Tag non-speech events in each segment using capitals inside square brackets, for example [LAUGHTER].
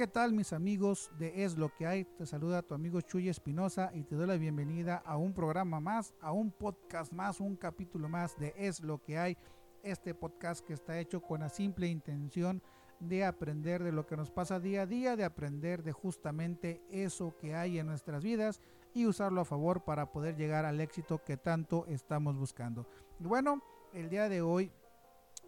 ¿Qué tal mis amigos de Es lo que hay? Te saluda tu amigo Chuy Espinosa y te doy la bienvenida a un programa más, a un podcast más, un capítulo más de Es lo que hay. Este podcast que está hecho con la simple intención de aprender de lo que nos pasa día a día, de aprender de justamente eso que hay en nuestras vidas y usarlo a favor para poder llegar al éxito que tanto estamos buscando. Y bueno, el día de hoy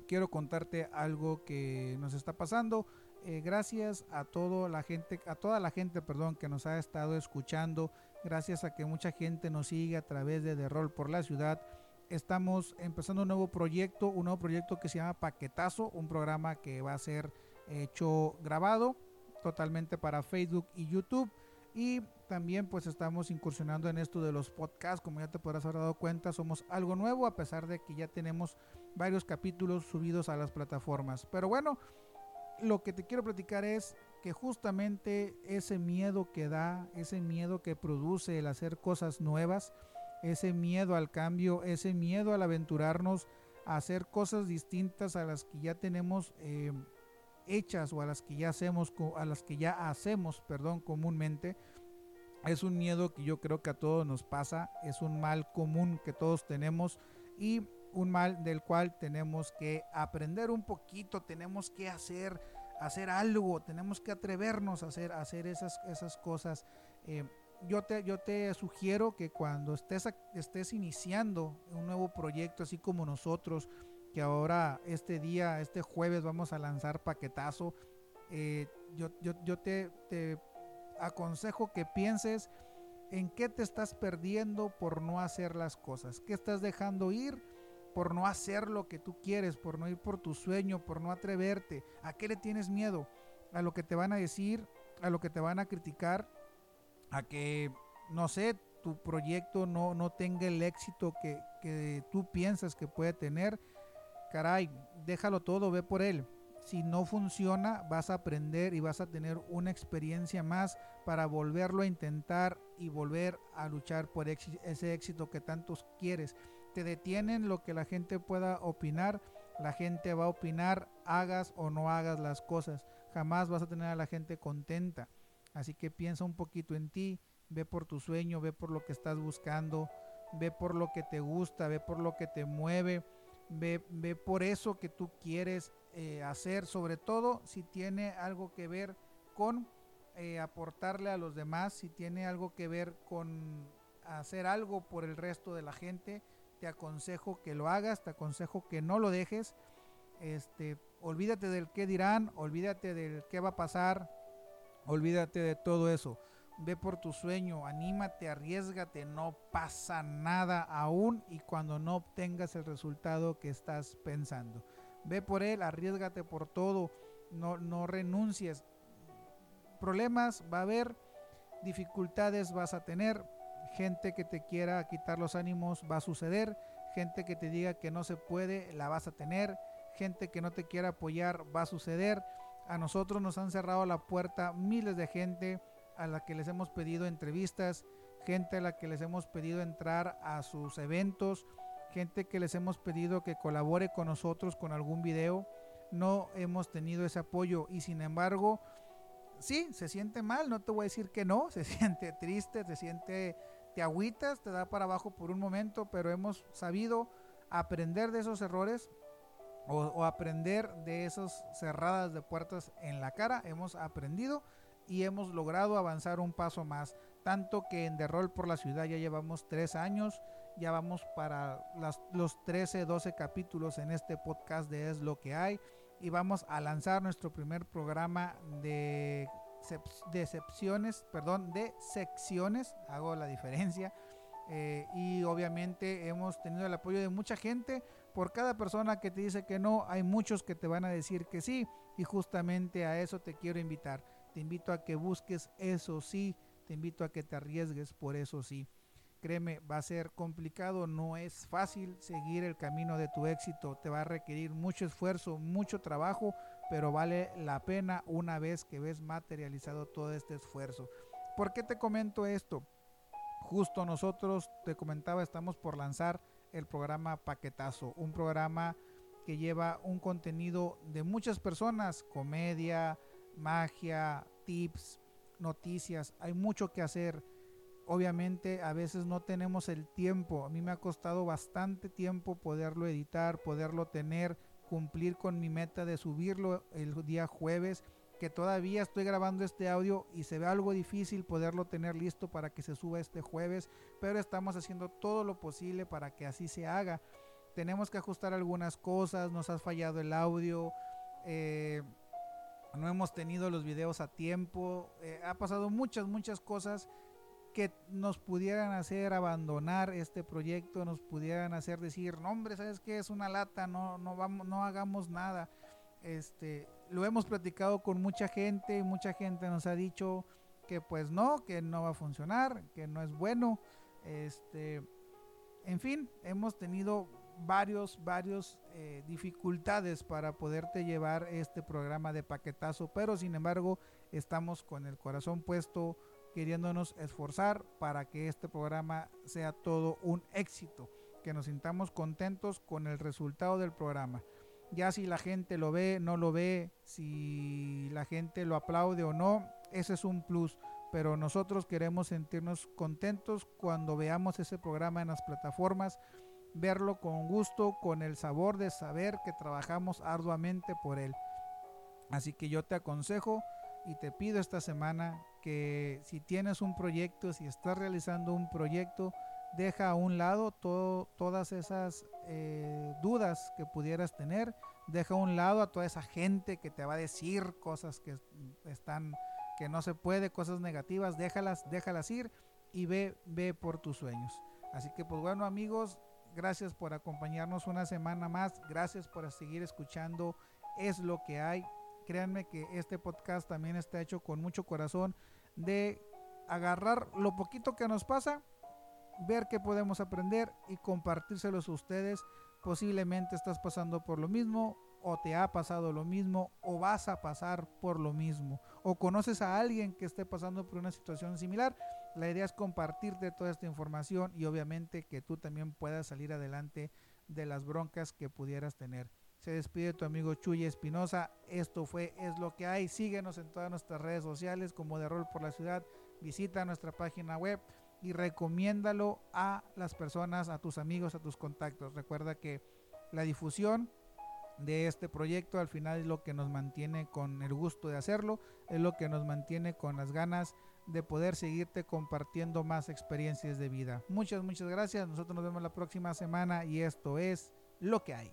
quiero contarte algo que nos está pasando. Eh, gracias a toda la gente, a toda la gente, perdón, que nos ha estado escuchando, gracias a que mucha gente nos sigue a través de The Roll por la ciudad. Estamos empezando un nuevo proyecto, un nuevo proyecto que se llama Paquetazo, un programa que va a ser hecho grabado totalmente para Facebook y YouTube. Y también pues estamos incursionando en esto de los podcasts, como ya te podrás haber dado cuenta, somos algo nuevo a pesar de que ya tenemos varios capítulos subidos a las plataformas. Pero bueno, lo que te quiero platicar es que justamente ese miedo que da, ese miedo que produce el hacer cosas nuevas, ese miedo al cambio, ese miedo al aventurarnos a hacer cosas distintas a las que ya tenemos eh, hechas o a las que ya hacemos, a las que ya hacemos, perdón, comúnmente, es un miedo que yo creo que a todos nos pasa, es un mal común que todos tenemos y un mal del cual tenemos que aprender un poquito, tenemos que hacer, hacer algo, tenemos que atrevernos a hacer, hacer esas, esas cosas. Eh, yo, te, yo te sugiero que cuando estés, estés iniciando un nuevo proyecto, así como nosotros, que ahora este día, este jueves vamos a lanzar paquetazo, eh, yo, yo, te, te aconsejo que pienses en qué te estás perdiendo por no hacer las cosas, qué estás dejando ir por no hacer lo que tú quieres, por no ir por tu sueño, por no atreverte. ¿A qué le tienes miedo? A lo que te van a decir, a lo que te van a criticar, a que, no sé, tu proyecto no, no tenga el éxito que, que tú piensas que puede tener. Caray, déjalo todo, ve por él. Si no funciona, vas a aprender y vas a tener una experiencia más para volverlo a intentar y volver a luchar por ese éxito que tantos quieres te detienen lo que la gente pueda opinar. La gente va a opinar, hagas o no hagas las cosas. Jamás vas a tener a la gente contenta. Así que piensa un poquito en ti, ve por tu sueño, ve por lo que estás buscando, ve por lo que te gusta, ve por lo que te mueve, ve, ve por eso que tú quieres eh, hacer, sobre todo si tiene algo que ver con eh, aportarle a los demás, si tiene algo que ver con hacer algo por el resto de la gente, te aconsejo que lo hagas, te aconsejo que no lo dejes. Este, olvídate del qué dirán, olvídate del qué va a pasar, olvídate de todo eso. Ve por tu sueño, anímate, arriesgate, no pasa nada aún y cuando no obtengas el resultado que estás pensando. Ve por él, arriesgate por todo, no, no renuncies. Problemas va a haber, dificultades vas a tener, gente que te quiera quitar los ánimos va a suceder, gente que te diga que no se puede la vas a tener, gente que no te quiera apoyar va a suceder. A nosotros nos han cerrado la puerta miles de gente a la que les hemos pedido entrevistas, gente a la que les hemos pedido entrar a sus eventos, gente que les hemos pedido que colabore con nosotros con algún video. No hemos tenido ese apoyo y sin embargo, sí, se siente mal, no te voy a decir que no, [LAUGHS] se siente triste, se siente te agüitas, te da para abajo por un momento, pero hemos sabido aprender de esos errores o, aprender de esas cerradas de puertas en la cara. Hemos aprendido y hemos logrado avanzar un paso más. Tanto que en The Roll por la ciudad ya llevamos tres años, ya vamos para las, los 13, 12 capítulos en este podcast de Es lo que hay. Y vamos a lanzar nuestro primer programa de de secciones, perdón, de secciones, hago la diferencia. Eh, y obviamente hemos tenido el apoyo de mucha gente. Por cada persona que te dice que no, hay muchos que te van a decir que sí. Y justamente a eso te quiero invitar. Te invito a que busques eso sí. Te invito a que te arriesgues por eso sí. Créeme, va a ser complicado, no es fácil seguir el camino de tu éxito. Te va a requerir mucho esfuerzo, mucho trabajo, pero vale la pena una vez que ves materializado todo este esfuerzo. ¿Por qué te comento esto? Justo nosotros, te comentaba, estamos por lanzar el programa Paquetazo, un programa que lleva un contenido de muchas personas, comedia, magia, tips, noticias, hay mucho que hacer. Obviamente a veces no tenemos el tiempo, a mí me ha costado bastante tiempo poderlo editar, poderlo tener, cumplir con mi meta de subirlo el día jueves, que todavía estoy grabando este audio y se ve algo difícil poderlo tener listo para que se suba este jueves, pero estamos haciendo todo lo posible para que así se haga. Tenemos que ajustar algunas cosas, nos ha fallado el audio. Eh, no hemos tenido los videos a tiempo, eh, ha pasado muchas, muchas cosas que nos pudieran hacer abandonar este proyecto, nos pudieran hacer decir, no hombre, ¿sabes qué? Es una lata, no, no, vamos, no hagamos nada. Este, lo hemos platicado con mucha gente y mucha gente nos ha dicho que pues no, que no va a funcionar, que no es bueno. Este, en fin, hemos tenido varios, varios eh, dificultades para poderte llevar este programa de paquetazo, pero sin embargo estamos con el corazón puesto queriéndonos esforzar para que este programa sea todo un éxito, que nos sintamos contentos con el resultado del programa. Ya si la gente lo ve, no lo ve, si la gente lo aplaude o no, ese es un plus. Pero nosotros queremos sentirnos contentos cuando veamos ese programa en las plataformas verlo con gusto, con el sabor de saber que trabajamos arduamente por él. Así que yo te aconsejo y te pido esta semana que si tienes un proyecto, si estás realizando un proyecto, deja a un lado todo, todas esas eh, dudas que pudieras tener, deja a un lado a toda esa gente que te va a decir cosas que están que no se puede, cosas negativas, déjalas, déjalas ir y ve, ve por tus sueños. Así que pues bueno amigos, Gracias por acompañarnos una semana más. Gracias por seguir escuchando. Es lo que hay. Créanme que este podcast también está hecho con mucho corazón de agarrar lo poquito que nos pasa, ver qué podemos aprender y compartírselos a ustedes. Posiblemente estás pasando por lo mismo o te ha pasado lo mismo o vas a pasar por lo mismo o conoces a alguien que esté pasando por una situación similar la idea es compartirte toda esta información y obviamente que tú también puedas salir adelante de las broncas que pudieras tener. Se despide tu amigo Chuy Espinosa. Esto fue Es lo que hay. Síguenos en todas nuestras redes sociales como de Rol por la Ciudad. Visita nuestra página web y recomiéndalo a las personas, a tus amigos, a tus contactos. Recuerda que la difusión de este proyecto al final es lo que nos mantiene con el gusto de hacerlo, es lo que nos mantiene con las ganas de poder seguirte compartiendo más experiencias de vida. Muchas, muchas gracias. Nosotros nos vemos la próxima semana y esto es lo que hay.